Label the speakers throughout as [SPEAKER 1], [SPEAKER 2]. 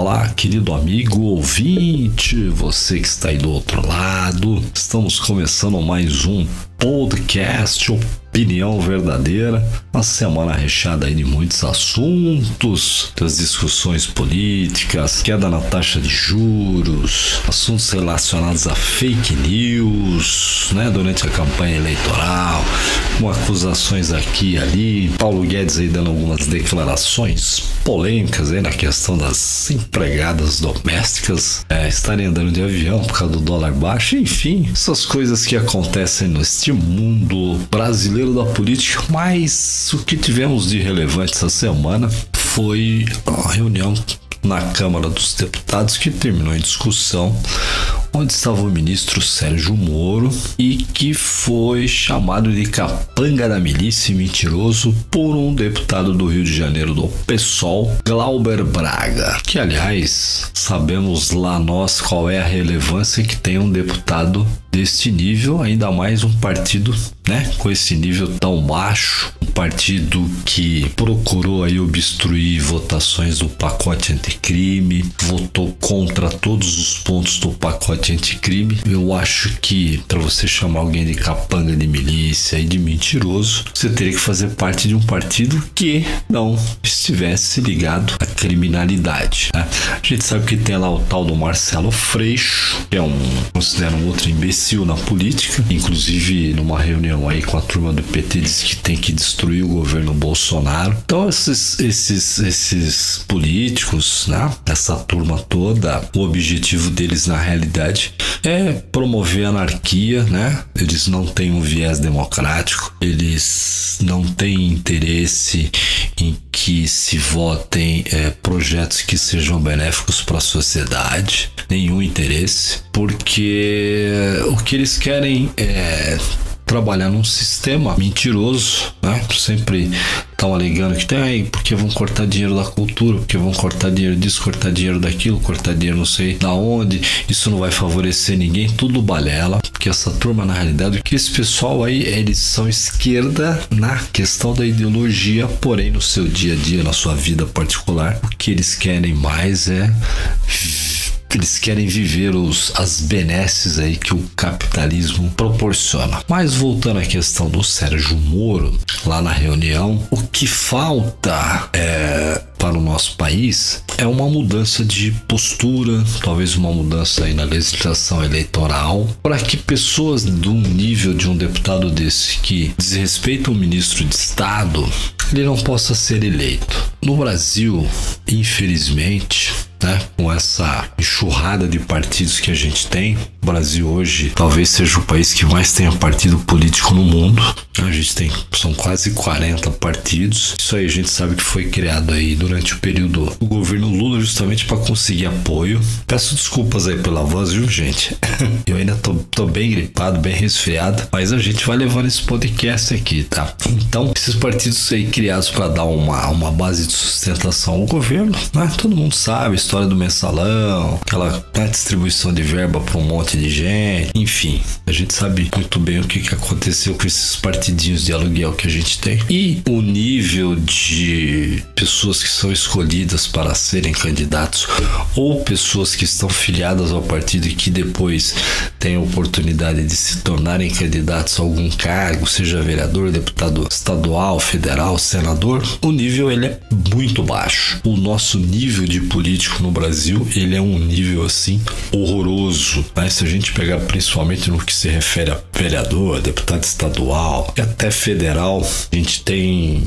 [SPEAKER 1] Olá, querido amigo ouvinte, você que está aí do outro lado. Estamos começando mais um podcast Opinião Verdadeira. Uma semana recheada aí de muitos assuntos, das discussões políticas, queda na taxa de juros, assuntos relacionados a fake news, né, durante a campanha eleitoral, com acusações aqui e ali. Paulo Guedes aí dando algumas declarações polêmicas aí na questão das empregadas domésticas é, estarem andando de avião por causa do dólar baixo, enfim, essas coisas que acontecem neste mundo brasileiro da política. Mas o que tivemos de relevante essa semana foi a reunião na Câmara dos Deputados que terminou em discussão onde estava o ministro Sérgio Moro e que foi chamado de capanga da milícia e mentiroso por um deputado do Rio de Janeiro do PSOL, Glauber Braga, que aliás sabemos lá nós qual é a relevância que tem um deputado deste nível, ainda mais um partido, né, com esse nível tão baixo, um partido que procurou aí obstruir votações do pacote anticrime, votou contra todos os pontos do pacote anticrime. Eu acho que para você chamar alguém de capanga de milícia e de mentiroso, você teria que fazer parte de um partido que não estivesse ligado à criminalidade. Né? A gente sabe que tem lá o tal do Marcelo Freixo, que é um considera um outro imbecil imbecil na política, inclusive numa reunião aí com a turma do PT disse que tem que destruir o governo Bolsonaro. Então esses esses esses políticos, né, essa turma toda, o objetivo deles na realidade é promover anarquia, né? Eles não têm um viés democrático, eles não têm interesse em que se votem é, projetos que sejam benéficos para a sociedade, nenhum interesse, porque o que eles querem é trabalhar num sistema mentiroso, né? Sempre estão alegando que tem aí, porque vão cortar dinheiro da cultura, porque vão cortar dinheiro disso, cortar dinheiro daquilo, cortar dinheiro não sei da onde, isso não vai favorecer ninguém, tudo balela, porque essa turma na realidade, que esse pessoal aí, eles são esquerda na questão da ideologia, porém no seu dia a dia, na sua vida particular, o que eles querem mais é eles querem viver os, as benesses aí que o capitalismo proporciona. Mas voltando à questão do Sérgio Moro, lá na reunião, o que falta é, para o nosso país é uma mudança de postura, talvez uma mudança aí na legislação eleitoral, para que pessoas do nível de um deputado desse que desrespeita o ministro de Estado, ele não possa ser eleito. No Brasil, infelizmente, né? Com essa enxurrada de partidos que a gente tem, o Brasil hoje talvez seja o país que mais tenha partido político no mundo. A gente tem são quase 40 partidos. Isso aí a gente sabe que foi criado aí durante o período do governo Lula justamente para conseguir apoio. Peço desculpas aí pela voz, viu, gente? Eu ainda tô, tô bem gripado, bem resfriado, mas a gente vai levando esse podcast aqui, tá? Então, esses partidos aí criados para dar uma, uma base de sustentação ao governo, né? Todo mundo sabe, história do mensalão, aquela distribuição de verba para um monte de gente, enfim, a gente sabe muito bem o que, que aconteceu com esses partidinhos de aluguel que a gente tem e o nível de pessoas que são escolhidas para serem candidatos ou pessoas que estão filiadas ao partido e que depois têm a oportunidade de se tornarem candidatos a algum cargo, seja vereador, deputado estadual, federal, senador, o nível ele é muito baixo. O nosso nível de político no Brasil, ele é um nível assim horroroso. Né? Se a gente pegar principalmente no que se refere a vereador, deputado estadual e até federal, a gente tem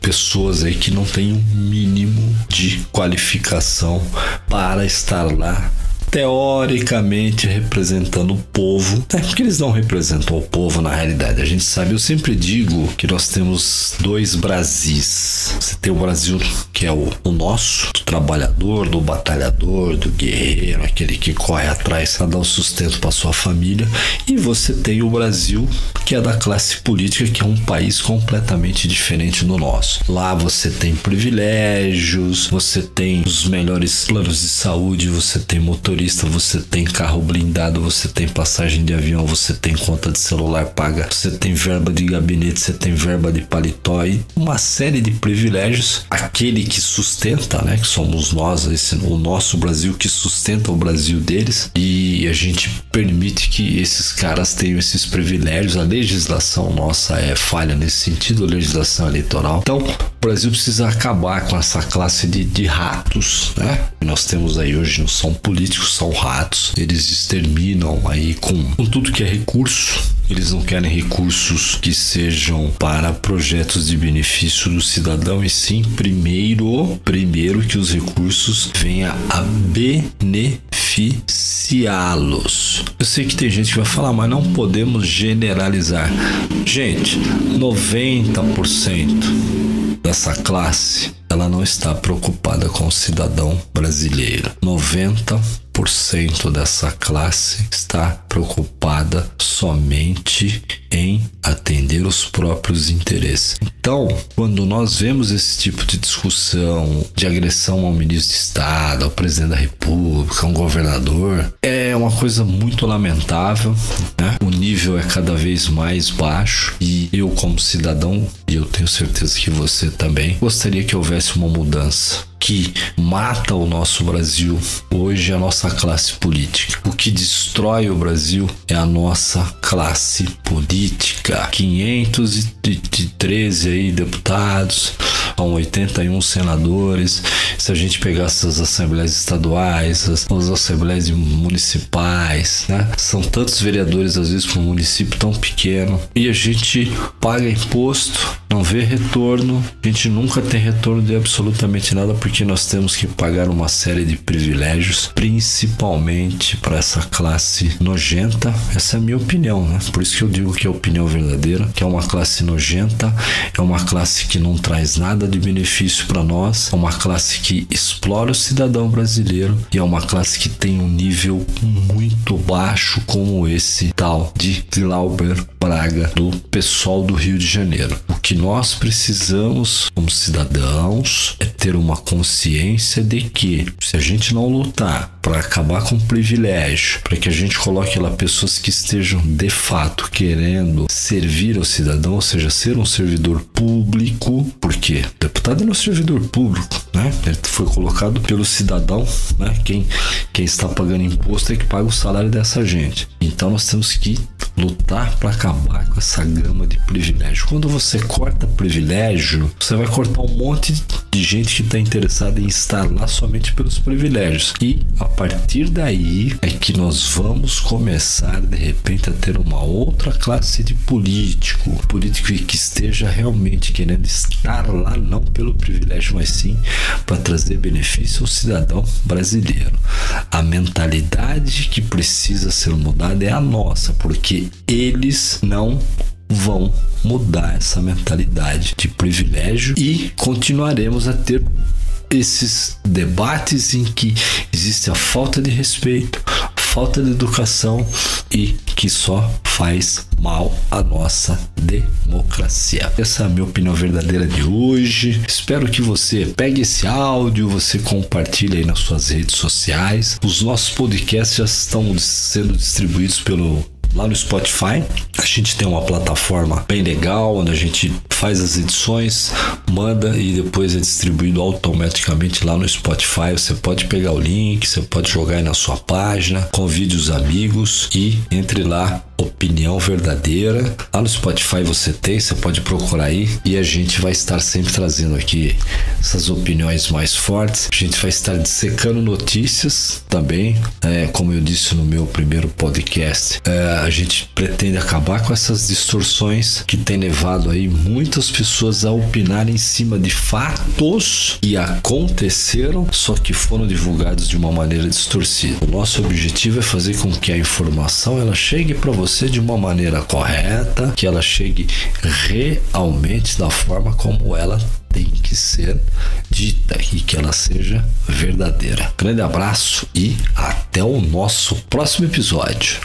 [SPEAKER 1] pessoas aí que não têm um mínimo de qualificação para estar lá teoricamente representando o povo, é porque eles não representam o povo na realidade. A gente sabe, eu sempre digo que nós temos dois Brasis. Você tem o Brasil que é o, o nosso, do trabalhador, do batalhador, do guerreiro, aquele que corre atrás para dar o sustento para sua família, e você tem o Brasil que é da classe política, que é um país completamente diferente do nosso. Lá você tem privilégios, você tem os melhores planos de saúde, você tem motorista você tem carro blindado, você tem passagem de avião, você tem conta de celular paga, você tem verba de gabinete, você tem verba de paletó e uma série de privilégios. Aquele que sustenta, né, que somos nós, esse, o nosso Brasil que sustenta o Brasil deles e a gente permite que esses caras tenham esses privilégios. A legislação nossa é falha nesse sentido, a legislação eleitoral. Então, Brasil precisa acabar com essa classe de, de ratos, né? Nós temos aí hoje não são políticos, são ratos. Eles exterminam aí com, com tudo que é recurso. Eles não querem recursos que sejam para projetos de benefício do cidadão e sim primeiro, primeiro que os recursos venham a beneficiá-los. Eu sei que tem gente que vai falar, mas não podemos generalizar. Gente, 90% dessa classe, ela não está preocupada com o cidadão brasileiro. 90% dessa classe está preocupada somente em atender os próprios interesses. Então, quando nós vemos esse tipo de discussão de agressão ao ministro de Estado, ao presidente da República, a um governador, é uma coisa muito lamentável. Né? O nível é cada vez mais baixo e eu, como cidadão, e eu tenho certeza que você também, gostaria que houvesse uma mudança que mata o nosso Brasil hoje é a nossa classe política. O que destrói o Brasil é a nossa classe política. 513 aí deputados, são 81 senadores. Se a gente pegar essas assembleias estaduais, as, as assembleias municipais, né? São tantos vereadores às vezes para um município tão pequeno e a gente paga imposto, não vê retorno, a gente nunca tem retorno de absolutamente nada porque nós temos que pagar uma série de privilégios, principalmente para essa classe nojenta. Essa é a minha opinião, né? Por isso que eu digo que é a opinião verdadeira, que é uma classe nojenta, é uma classe que não traz nada de benefício para nós, é uma classe que explora o cidadão brasileiro e é uma classe que tem um nível muito baixo como esse tal de Glauber Braga do pessoal do Rio de Janeiro. O que nós precisamos como cidadãos é ter uma consciência de que se a gente não lutar para acabar com o privilégio, para que a gente coloque lá pessoas que estejam de fato querendo servir ao cidadão, ou seja, ser um servidor público, porque deputado é um servidor público, né? Ele foi colocado pelo cidadão, né? Quem, quem está pagando imposto é que paga o salário dessa gente. Então nós temos que lutar para acabar com essa gama de privilégio. Quando você corta privilégio, você vai cortar um monte de gente que está interessada em estar lá somente pelos privilégios. E a partir daí é que nós vamos começar de repente a ter uma outra classe de político, político que esteja realmente querendo estar lá não pelo privilégio, mas sim para trazer benefício ao cidadão brasileiro. A mentalidade que precisa ser mudada é a nossa, porque eles não vão mudar essa mentalidade de privilégio e continuaremos a ter esses debates em que existe a falta de respeito, falta de educação e que só faz mal à nossa democracia. Essa é a minha opinião verdadeira de hoje. Espero que você pegue esse áudio, você compartilhe aí nas suas redes sociais. Os nossos podcasts já estão sendo distribuídos pelo lá no Spotify. A gente tem uma plataforma bem legal onde a gente faz as edições, manda e depois é distribuído automaticamente lá no Spotify. Você pode pegar o link, você pode jogar aí na sua página, convide os amigos e entre lá opinião verdadeira. Lá no Spotify você tem, você pode procurar aí e a gente vai estar sempre trazendo aqui essas opiniões mais fortes. A gente vai estar dissecando notícias também, é, como eu disse no meu primeiro podcast. É, a gente pretende acabar com essas distorções que tem levado aí muitas pessoas a opinar em cima de fatos que aconteceram, só que foram divulgados de uma maneira distorcida. O nosso objetivo é fazer com que a informação ela chegue para você você de uma maneira correta, que ela chegue realmente da forma como ela tem que ser dita e que ela seja verdadeira. Grande abraço e até o nosso próximo episódio.